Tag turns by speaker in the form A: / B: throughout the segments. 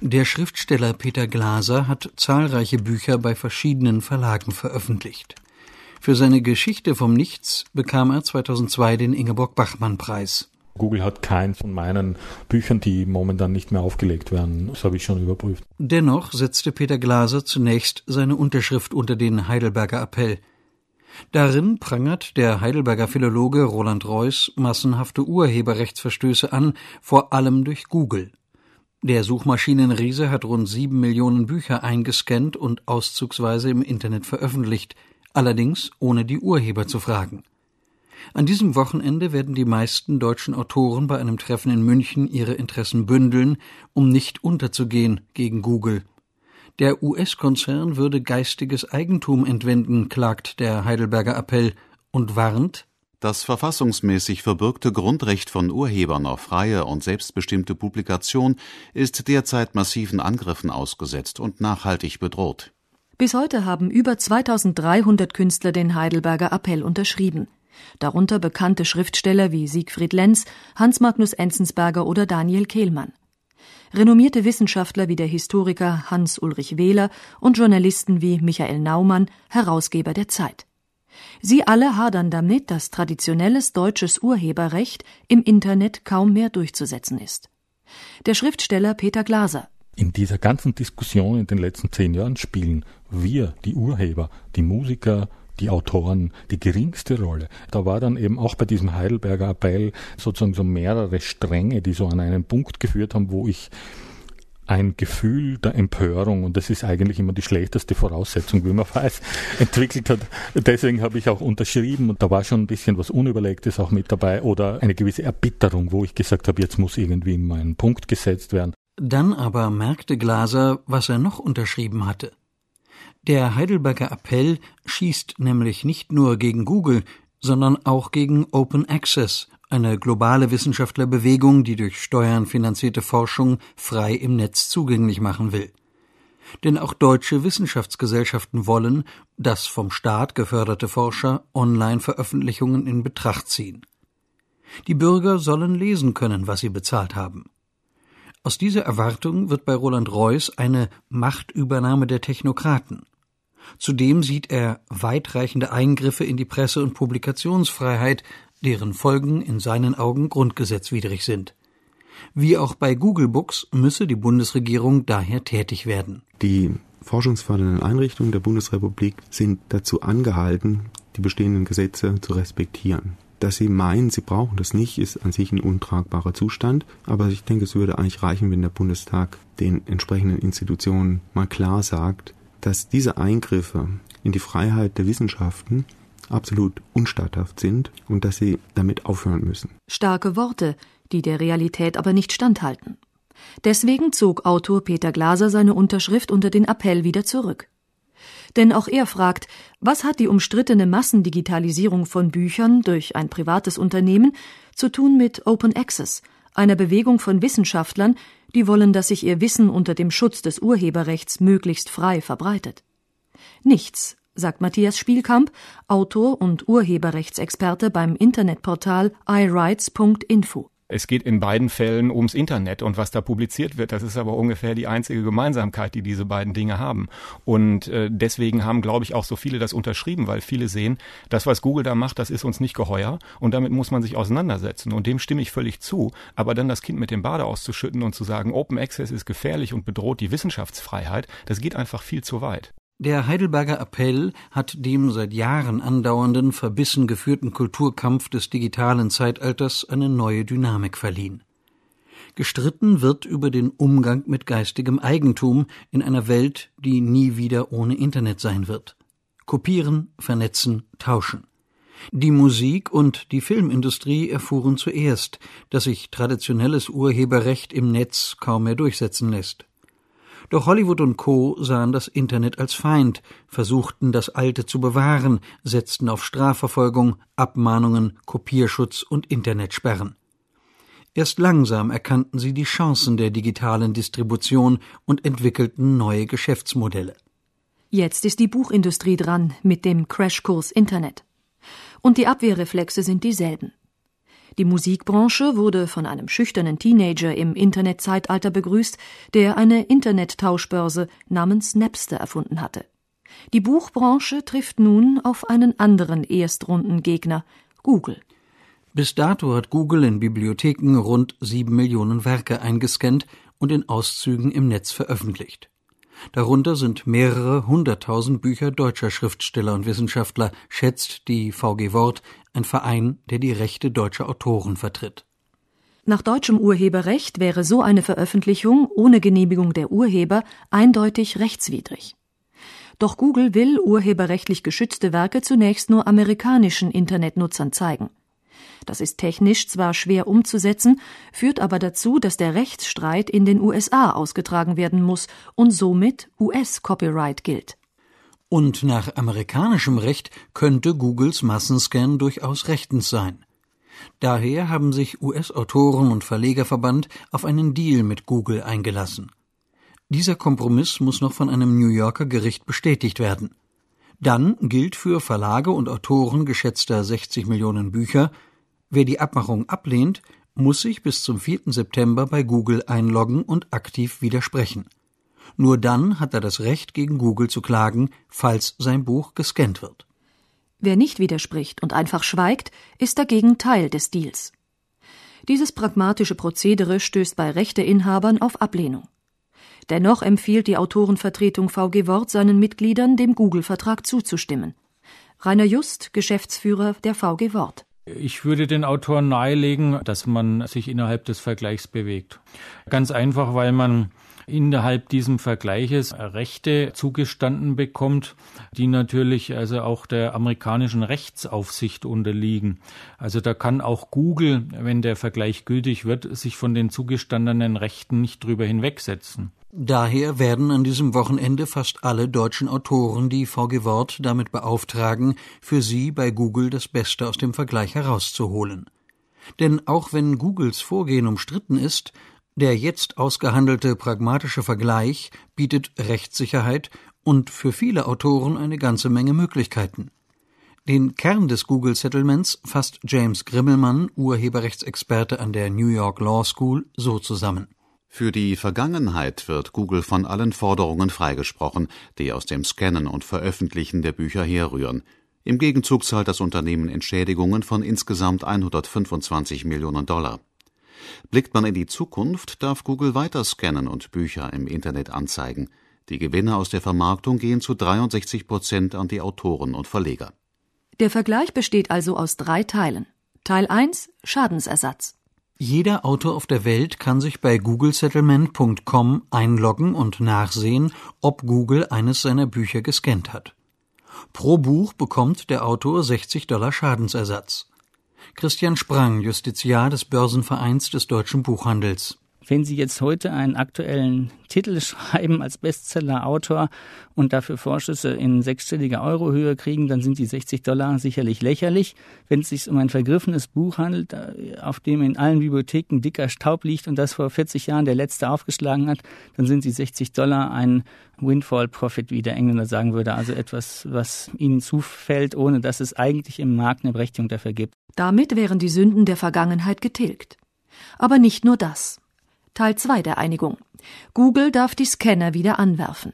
A: Der Schriftsteller Peter Glaser hat zahlreiche Bücher bei verschiedenen Verlagen veröffentlicht. Für seine Geschichte vom Nichts bekam er 2002 den Ingeborg Bachmann Preis.
B: Google hat keins von meinen Büchern, die momentan nicht mehr aufgelegt werden. Das habe ich schon überprüft.
A: Dennoch setzte Peter Glaser zunächst seine Unterschrift unter den Heidelberger Appell. Darin prangert der Heidelberger Philologe Roland Reuss massenhafte Urheberrechtsverstöße an, vor allem durch Google. Der Suchmaschinenriese hat rund sieben Millionen Bücher eingescannt und auszugsweise im Internet veröffentlicht, allerdings ohne die Urheber zu fragen. An diesem Wochenende werden die meisten deutschen Autoren bei einem Treffen in München ihre Interessen bündeln, um nicht unterzugehen gegen Google. Der US-Konzern würde geistiges Eigentum entwenden, klagt der Heidelberger Appell und warnt,
C: das verfassungsmäßig verbürgte Grundrecht von Urhebern auf freie und selbstbestimmte Publikation ist derzeit massiven Angriffen ausgesetzt und nachhaltig bedroht.
D: Bis heute haben über 2300 Künstler den Heidelberger Appell unterschrieben. Darunter bekannte Schriftsteller wie Siegfried Lenz, Hans Magnus Enzensberger oder Daniel Kehlmann. Renommierte Wissenschaftler wie der Historiker Hans Ulrich Wähler und Journalisten wie Michael Naumann, Herausgeber der Zeit. Sie alle hadern damit, dass traditionelles deutsches Urheberrecht im Internet kaum mehr durchzusetzen ist. Der Schriftsteller Peter Glaser.
B: In dieser ganzen Diskussion in den letzten zehn Jahren spielen wir, die Urheber, die Musiker, die Autoren die geringste Rolle. Da war dann eben auch bei diesem Heidelberger Appell sozusagen so mehrere Stränge, die so an einen Punkt geführt haben, wo ich ein Gefühl der Empörung, und das ist eigentlich immer die schlechteste Voraussetzung, wie man weiß, entwickelt hat. Deswegen habe ich auch unterschrieben und da war schon ein bisschen was Unüberlegtes auch mit dabei oder eine gewisse Erbitterung, wo ich gesagt habe, jetzt muss irgendwie mein Punkt gesetzt werden.
A: Dann aber merkte Glaser, was er noch unterschrieben hatte. Der Heidelberger Appell schießt nämlich nicht nur gegen Google, sondern auch gegen Open Access eine globale Wissenschaftlerbewegung, die durch Steuern finanzierte Forschung frei im Netz zugänglich machen will. Denn auch deutsche Wissenschaftsgesellschaften wollen, dass vom Staat geförderte Forscher Online-Veröffentlichungen in Betracht ziehen. Die Bürger sollen lesen können, was sie bezahlt haben. Aus dieser Erwartung wird bei Roland Reuss eine Machtübernahme der Technokraten. Zudem sieht er weitreichende Eingriffe in die Presse- und Publikationsfreiheit, deren Folgen in seinen Augen grundgesetzwidrig sind. Wie auch bei Google Books müsse die Bundesregierung daher tätig werden.
E: Die forschungsfördernden Einrichtungen der Bundesrepublik sind dazu angehalten, die bestehenden Gesetze zu respektieren. Dass sie meinen, sie brauchen das nicht, ist an sich ein untragbarer Zustand. Aber ich denke, es würde eigentlich reichen, wenn der Bundestag den entsprechenden Institutionen mal klar sagt, dass diese Eingriffe in die Freiheit der Wissenschaften absolut unstatthaft sind und dass sie damit aufhören müssen.
D: Starke Worte, die der Realität aber nicht standhalten. Deswegen zog Autor Peter Glaser seine Unterschrift unter den Appell wieder zurück. Denn auch er fragt, was hat die umstrittene Massendigitalisierung von Büchern durch ein privates Unternehmen zu tun mit Open Access, einer Bewegung von Wissenschaftlern, die wollen, dass sich ihr Wissen unter dem Schutz des Urheberrechts möglichst frei verbreitet. Nichts, sagt Matthias Spielkamp, Autor und Urheberrechtsexperte beim Internetportal iRights.info.
F: Es geht in beiden Fällen ums Internet und was da publiziert wird, das ist aber ungefähr die einzige Gemeinsamkeit, die diese beiden Dinge haben. Und äh, deswegen haben, glaube ich, auch so viele das unterschrieben, weil viele sehen, das, was Google da macht, das ist uns nicht geheuer und damit muss man sich auseinandersetzen. Und dem stimme ich völlig zu. Aber dann das Kind mit dem Bade auszuschütten und zu sagen, Open Access ist gefährlich und bedroht die Wissenschaftsfreiheit, das geht einfach viel zu weit.
A: Der Heidelberger Appell hat dem seit Jahren andauernden, verbissen geführten Kulturkampf des digitalen Zeitalters eine neue Dynamik verliehen. Gestritten wird über den Umgang mit geistigem Eigentum in einer Welt, die nie wieder ohne Internet sein wird. Kopieren, vernetzen, tauschen. Die Musik- und die Filmindustrie erfuhren zuerst, dass sich traditionelles Urheberrecht im Netz kaum mehr durchsetzen lässt. Doch Hollywood und Co. sahen das Internet als Feind, versuchten das Alte zu bewahren, setzten auf Strafverfolgung, Abmahnungen, Kopierschutz und Internetsperren. Erst langsam erkannten sie die Chancen der digitalen Distribution und entwickelten neue Geschäftsmodelle.
D: Jetzt ist die Buchindustrie dran mit dem Crashkurs Internet. Und die Abwehrreflexe sind dieselben. Die Musikbranche wurde von einem schüchternen Teenager im Internetzeitalter begrüßt, der eine Internettauschbörse namens Napster erfunden hatte. Die Buchbranche trifft nun auf einen anderen Erstrundengegner, Google.
A: Bis dato hat Google in Bibliotheken rund sieben Millionen Werke eingescannt und in Auszügen im Netz veröffentlicht. Darunter sind mehrere hunderttausend Bücher deutscher Schriftsteller und Wissenschaftler, schätzt die VG Wort, ein Verein, der die Rechte deutscher Autoren vertritt.
D: Nach deutschem Urheberrecht wäre so eine Veröffentlichung ohne Genehmigung der Urheber eindeutig rechtswidrig. Doch Google will urheberrechtlich geschützte Werke zunächst nur amerikanischen Internetnutzern zeigen. Das ist technisch zwar schwer umzusetzen, führt aber dazu, dass der Rechtsstreit in den USA ausgetragen werden muss und somit US-Copyright gilt.
A: Und nach amerikanischem Recht könnte Googles Massenscan durchaus rechtens sein. Daher haben sich US-Autoren und Verlegerverband auf einen Deal mit Google eingelassen. Dieser Kompromiss muss noch von einem New Yorker Gericht bestätigt werden. Dann gilt für Verlage und Autoren geschätzter 60 Millionen Bücher Wer die Abmachung ablehnt, muss sich bis zum 4. September bei Google einloggen und aktiv widersprechen. Nur dann hat er das Recht, gegen Google zu klagen, falls sein Buch gescannt wird.
D: Wer nicht widerspricht und einfach schweigt, ist dagegen Teil des Deals. Dieses pragmatische Prozedere stößt bei Rechteinhabern auf Ablehnung. Dennoch empfiehlt die Autorenvertretung VG Wort seinen Mitgliedern, dem Google-Vertrag zuzustimmen. Rainer Just, Geschäftsführer der VG Wort.
G: Ich würde den Autoren nahelegen, dass man sich innerhalb des Vergleichs bewegt. Ganz einfach, weil man innerhalb diesem Vergleiches Rechte zugestanden bekommt, die natürlich also auch der amerikanischen Rechtsaufsicht unterliegen. Also da kann auch Google, wenn der Vergleich gültig wird, sich von den zugestandenen Rechten nicht drüber hinwegsetzen.
A: Daher werden an diesem Wochenende fast alle deutschen Autoren die VG Wort damit beauftragen, für sie bei Google das Beste aus dem Vergleich herauszuholen. Denn auch wenn Googles Vorgehen umstritten ist, der jetzt ausgehandelte pragmatische Vergleich bietet Rechtssicherheit und für viele Autoren eine ganze Menge Möglichkeiten. Den Kern des Google Settlements fasst James Grimmelmann, Urheberrechtsexperte an der New York Law School, so zusammen.
C: Für die Vergangenheit wird Google von allen Forderungen freigesprochen, die aus dem Scannen und Veröffentlichen der Bücher herrühren. Im Gegenzug zahlt das Unternehmen Entschädigungen von insgesamt 125 Millionen Dollar. Blickt man in die Zukunft, darf Google weiter scannen und Bücher im Internet anzeigen. Die Gewinne aus der Vermarktung gehen zu 63 Prozent an die Autoren und Verleger.
D: Der Vergleich besteht also aus drei Teilen. Teil 1 Schadensersatz.
A: Jeder Autor auf der Welt kann sich bei googlesettlement.com einloggen und nachsehen, ob Google eines seiner Bücher gescannt hat. Pro Buch bekommt der Autor 60 Dollar Schadensersatz. Christian Sprang, Justiziar des Börsenvereins des deutschen Buchhandels.
H: Wenn Sie jetzt heute einen aktuellen Titel schreiben als Bestseller-Autor und dafür Vorschüsse in sechsstelliger Eurohöhe kriegen, dann sind die 60 Dollar sicherlich lächerlich. Wenn es sich um ein vergriffenes Buch handelt, äh, auf dem in allen Bibliotheken dicker Staub liegt und das vor 40 Jahren der Letzte aufgeschlagen hat, dann sind die 60 Dollar ein Windfall-Profit, wie der Engländer sagen würde, also etwas, was ihnen zufällt, ohne dass es eigentlich im Markt eine Berechtigung dafür gibt.
D: Damit wären die Sünden der Vergangenheit getilgt. Aber nicht nur das. Teil 2 der Einigung. Google darf die Scanner wieder anwerfen.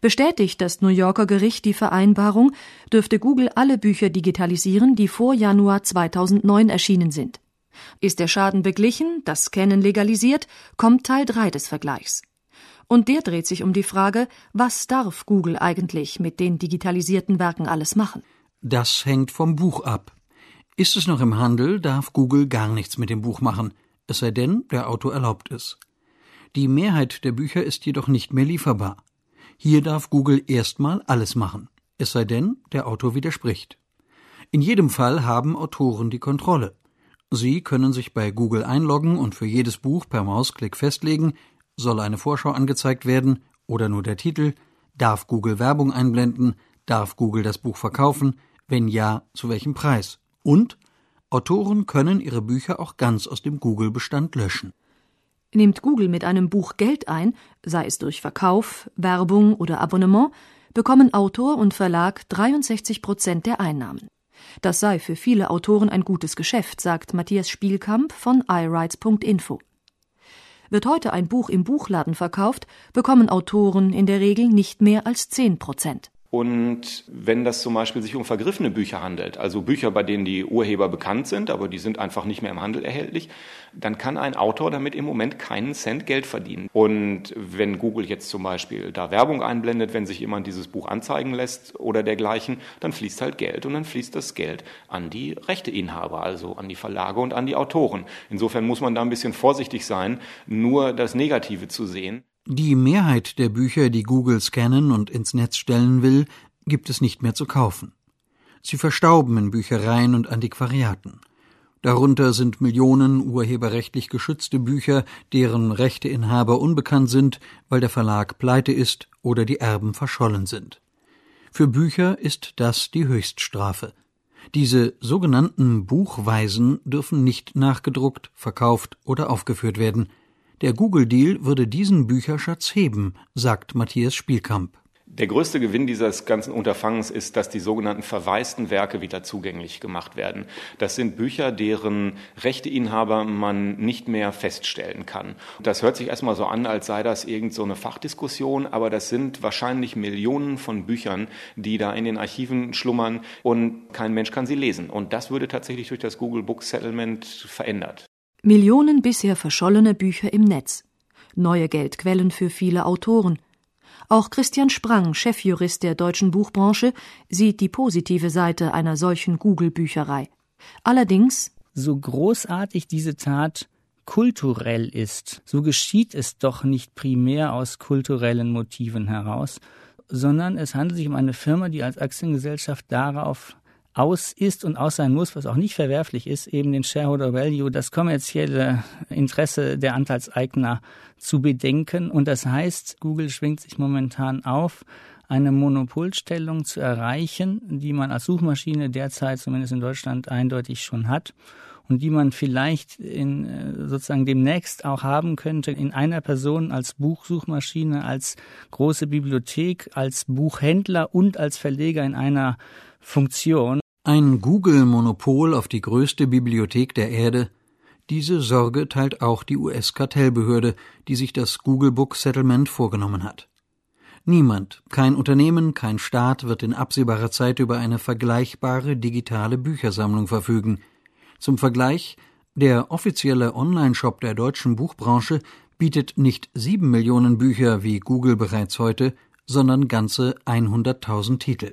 D: Bestätigt das New Yorker Gericht die Vereinbarung, dürfte Google alle Bücher digitalisieren, die vor Januar 2009 erschienen sind. Ist der Schaden beglichen, das Scannen legalisiert, kommt Teil 3 des Vergleichs. Und der dreht sich um die Frage, was darf Google eigentlich mit den digitalisierten Werken alles machen?
A: Das hängt vom Buch ab. Ist es noch im Handel, darf Google gar nichts mit dem Buch machen es sei denn, der Autor erlaubt es. Die Mehrheit der Bücher ist jedoch nicht mehr lieferbar. Hier darf Google erstmal alles machen, es sei denn, der Autor widerspricht. In jedem Fall haben Autoren die Kontrolle. Sie können sich bei Google einloggen und für jedes Buch per Mausklick festlegen, soll eine Vorschau angezeigt werden oder nur der Titel, darf Google Werbung einblenden, darf Google das Buch verkaufen, wenn ja, zu welchem Preis und Autoren können ihre Bücher auch ganz aus dem Google-Bestand löschen.
D: Nimmt Google mit einem Buch Geld ein, sei es durch Verkauf, Werbung oder Abonnement, bekommen Autor und Verlag 63 Prozent der Einnahmen. Das sei für viele Autoren ein gutes Geschäft, sagt Matthias Spielkamp von iRights.info. Wird heute ein Buch im Buchladen verkauft, bekommen Autoren in der Regel nicht mehr als 10 Prozent.
F: Und wenn das zum Beispiel sich um vergriffene Bücher handelt, also Bücher, bei denen die Urheber bekannt sind, aber die sind einfach nicht mehr im Handel erhältlich, dann kann ein Autor damit im Moment keinen Cent Geld verdienen. Und wenn Google jetzt zum Beispiel da Werbung einblendet, wenn sich jemand dieses Buch anzeigen lässt oder dergleichen, dann fließt halt Geld und dann fließt das Geld an die Rechteinhaber, also an die Verlage und an die Autoren. Insofern muss man da ein bisschen vorsichtig sein, nur das Negative zu sehen.
A: Die Mehrheit der Bücher, die Google scannen und ins Netz stellen will, gibt es nicht mehr zu kaufen. Sie verstauben in Büchereien und Antiquariaten. Darunter sind Millionen urheberrechtlich geschützte Bücher, deren Rechteinhaber unbekannt sind, weil der Verlag pleite ist oder die Erben verschollen sind. Für Bücher ist das die Höchststrafe. Diese sogenannten Buchweisen dürfen nicht nachgedruckt, verkauft oder aufgeführt werden – der Google-Deal würde diesen Bücherschatz heben, sagt Matthias Spielkamp.
F: Der größte Gewinn dieses ganzen Unterfangens ist, dass die sogenannten verwaisten Werke wieder zugänglich gemacht werden. Das sind Bücher, deren Rechteinhaber man nicht mehr feststellen kann. Das hört sich erstmal so an, als sei das irgend so Fachdiskussion, aber das sind wahrscheinlich Millionen von Büchern, die da in den Archiven schlummern und kein Mensch kann sie lesen. Und das würde tatsächlich durch das Google Book Settlement verändert.
D: Millionen bisher verschollene Bücher im Netz, neue Geldquellen für viele Autoren. Auch Christian Sprang, Chefjurist der deutschen Buchbranche, sieht die positive Seite einer solchen Google-Bücherei. Allerdings
H: so großartig diese Tat kulturell ist, so geschieht es doch nicht primär aus kulturellen Motiven heraus, sondern es handelt sich um eine Firma, die als Aktiengesellschaft darauf aus ist und aus sein muss, was auch nicht verwerflich ist, eben den Shareholder Value, das kommerzielle Interesse der Anteilseigner zu bedenken. Und das heißt, Google schwingt sich momentan auf, eine Monopolstellung zu erreichen, die man als Suchmaschine derzeit zumindest in Deutschland eindeutig schon hat und die man vielleicht in äh, sozusagen demnächst auch haben könnte in einer Person als Buchsuchmaschine, als große Bibliothek, als Buchhändler und als Verleger in einer Funktion.
A: Ein Google-Monopol auf die größte Bibliothek der Erde, diese Sorge teilt auch die US-Kartellbehörde, die sich das Google Book Settlement vorgenommen hat. Niemand, kein Unternehmen, kein Staat wird in absehbarer Zeit über eine vergleichbare digitale Büchersammlung verfügen. Zum Vergleich, der offizielle Online-Shop der deutschen Buchbranche bietet nicht sieben Millionen Bücher wie Google bereits heute, sondern ganze 100.000 Titel.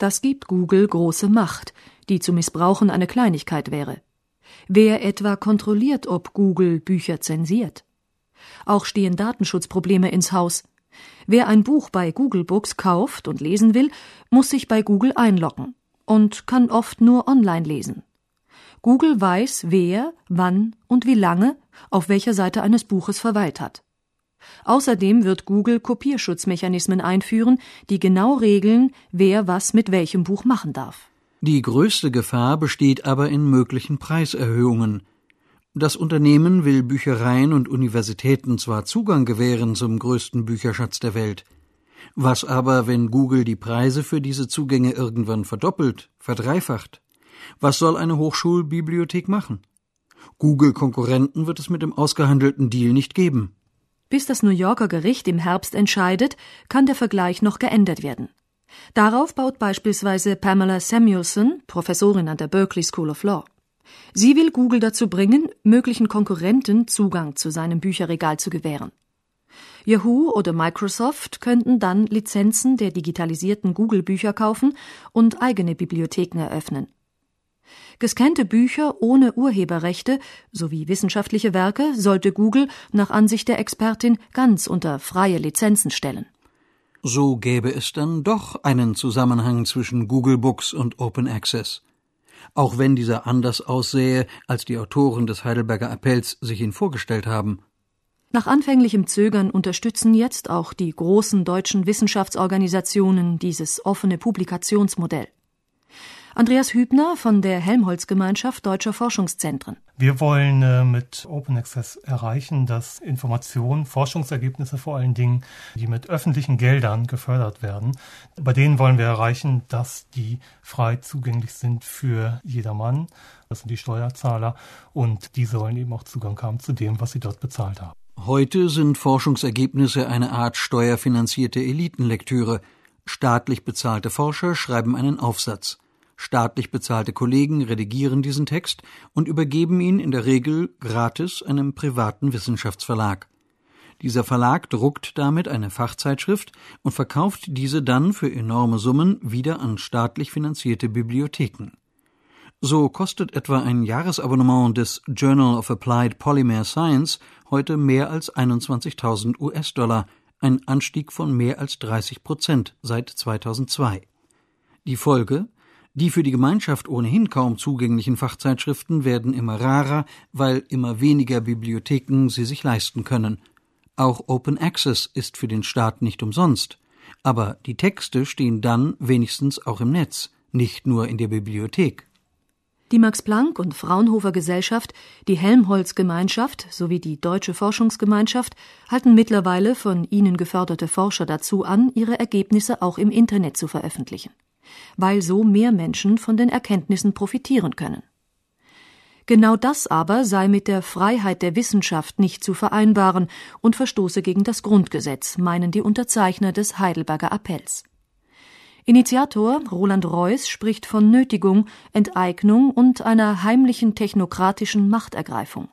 D: Das gibt Google große Macht, die zu missbrauchen eine Kleinigkeit wäre. Wer etwa kontrolliert, ob Google Bücher zensiert? Auch stehen Datenschutzprobleme ins Haus. Wer ein Buch bei Google Books kauft und lesen will, muss sich bei Google einloggen und kann oft nur online lesen. Google weiß, wer, wann und wie lange auf welcher Seite eines Buches verweilt hat. Außerdem wird Google Kopierschutzmechanismen einführen, die genau regeln, wer was mit welchem Buch machen darf.
A: Die größte Gefahr besteht aber in möglichen Preiserhöhungen. Das Unternehmen will Büchereien und Universitäten zwar Zugang gewähren zum größten Bücherschatz der Welt, was aber, wenn Google die Preise für diese Zugänge irgendwann verdoppelt, verdreifacht? Was soll eine Hochschulbibliothek machen? Google-Konkurrenten wird es mit dem ausgehandelten Deal nicht geben.
D: Bis das New Yorker Gericht im Herbst entscheidet, kann der Vergleich noch geändert werden. Darauf baut beispielsweise Pamela Samuelson, Professorin an der Berkeley School of Law. Sie will Google dazu bringen, möglichen Konkurrenten Zugang zu seinem Bücherregal zu gewähren. Yahoo oder Microsoft könnten dann Lizenzen der digitalisierten Google-Bücher kaufen und eigene Bibliotheken eröffnen. Gescannte Bücher ohne Urheberrechte sowie wissenschaftliche Werke sollte Google nach Ansicht der Expertin ganz unter freie Lizenzen stellen.
A: So gäbe es dann doch einen Zusammenhang zwischen Google Books und Open Access. Auch wenn dieser anders aussähe, als die Autoren des Heidelberger Appells sich ihn vorgestellt haben.
D: Nach anfänglichem Zögern unterstützen jetzt auch die großen deutschen Wissenschaftsorganisationen dieses offene Publikationsmodell. Andreas Hübner von der Helmholtz-Gemeinschaft Deutscher Forschungszentren.
I: Wir wollen äh, mit Open Access erreichen, dass Informationen, Forschungsergebnisse vor allen Dingen, die mit öffentlichen Geldern gefördert werden, bei denen wollen wir erreichen, dass die frei zugänglich sind für jedermann. Das sind die Steuerzahler und die sollen eben auch Zugang haben zu dem, was sie dort bezahlt haben.
A: Heute sind Forschungsergebnisse eine Art steuerfinanzierte Elitenlektüre. Staatlich bezahlte Forscher schreiben einen Aufsatz. Staatlich bezahlte Kollegen redigieren diesen Text und übergeben ihn in der Regel gratis einem privaten Wissenschaftsverlag. Dieser Verlag druckt damit eine Fachzeitschrift und verkauft diese dann für enorme Summen wieder an staatlich finanzierte Bibliotheken. So kostet etwa ein Jahresabonnement des Journal of Applied Polymer Science heute mehr als 21.000 US-Dollar, ein Anstieg von mehr als 30 Prozent seit 2002. Die Folge? Die für die Gemeinschaft ohnehin kaum zugänglichen Fachzeitschriften werden immer rarer, weil immer weniger Bibliotheken sie sich leisten können. Auch Open Access ist für den Staat nicht umsonst. Aber die Texte stehen dann wenigstens auch im Netz, nicht nur in der Bibliothek.
D: Die Max Planck und Fraunhofer Gesellschaft, die Helmholtz Gemeinschaft sowie die Deutsche Forschungsgemeinschaft halten mittlerweile von ihnen geförderte Forscher dazu an, ihre Ergebnisse auch im Internet zu veröffentlichen, weil so mehr Menschen von den Erkenntnissen profitieren können. Genau das aber sei mit der Freiheit der Wissenschaft nicht zu vereinbaren und verstoße gegen das Grundgesetz, meinen die Unterzeichner des Heidelberger Appells. Initiator Roland Reuß spricht von Nötigung, Enteignung und einer heimlichen technokratischen Machtergreifung.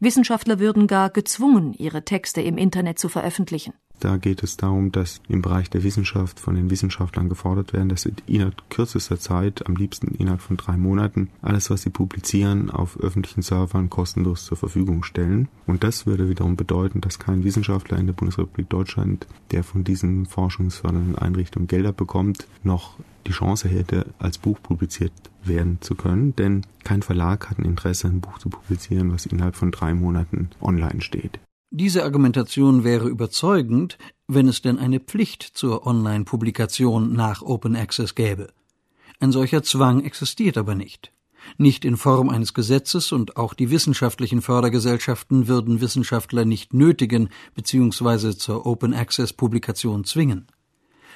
D: Wissenschaftler würden gar gezwungen, ihre Texte im Internet zu veröffentlichen.
E: Da geht es darum, dass im Bereich der Wissenschaft von den Wissenschaftlern gefordert werden, dass sie innerhalb kürzester Zeit, am liebsten innerhalb von drei Monaten, alles, was sie publizieren, auf öffentlichen Servern kostenlos zur Verfügung stellen. Und das würde wiederum bedeuten, dass kein Wissenschaftler in der Bundesrepublik Deutschland, der von diesen forschungsfördernden Einrichtungen Gelder bekommt, noch die Chance hätte, als Buch publiziert werden zu können, denn kein Verlag hat ein Interesse, ein Buch zu publizieren, was innerhalb von drei Monaten online steht.
A: Diese Argumentation wäre überzeugend, wenn es denn eine Pflicht zur Online-Publikation nach Open Access gäbe. Ein solcher Zwang existiert aber nicht. Nicht in Form eines Gesetzes und auch die wissenschaftlichen Fördergesellschaften würden Wissenschaftler nicht nötigen bzw. zur Open Access Publikation zwingen.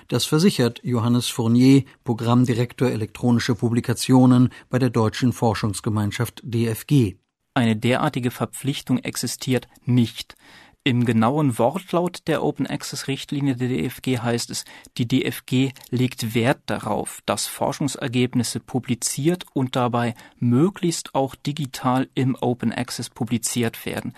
A: Das versichert Johannes Fournier, Programmdirektor elektronische Publikationen bei der Deutschen Forschungsgemeinschaft DFG.
J: Eine derartige Verpflichtung existiert nicht. Im genauen Wortlaut der Open Access Richtlinie der DFG heißt es, die DFG legt Wert darauf, dass Forschungsergebnisse publiziert und dabei möglichst auch digital im Open Access publiziert werden.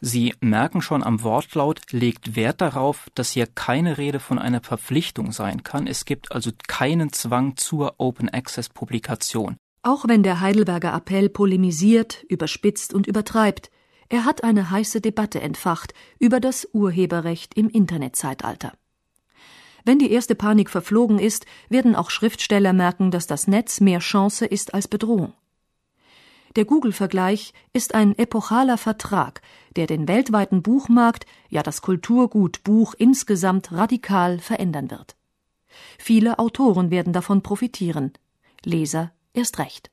J: Sie merken schon am Wortlaut, legt Wert darauf, dass hier keine Rede von einer Verpflichtung sein kann. Es gibt also keinen Zwang zur Open Access Publikation.
D: Auch wenn der Heidelberger Appell polemisiert, überspitzt und übertreibt, er hat eine heiße Debatte entfacht über das Urheberrecht im Internetzeitalter. Wenn die erste Panik verflogen ist, werden auch Schriftsteller merken, dass das Netz mehr Chance ist als Bedrohung. Der Google-Vergleich ist ein epochaler Vertrag, der den weltweiten Buchmarkt, ja das Kulturgut Buch insgesamt radikal verändern wird. Viele Autoren werden davon profitieren, Leser erst recht.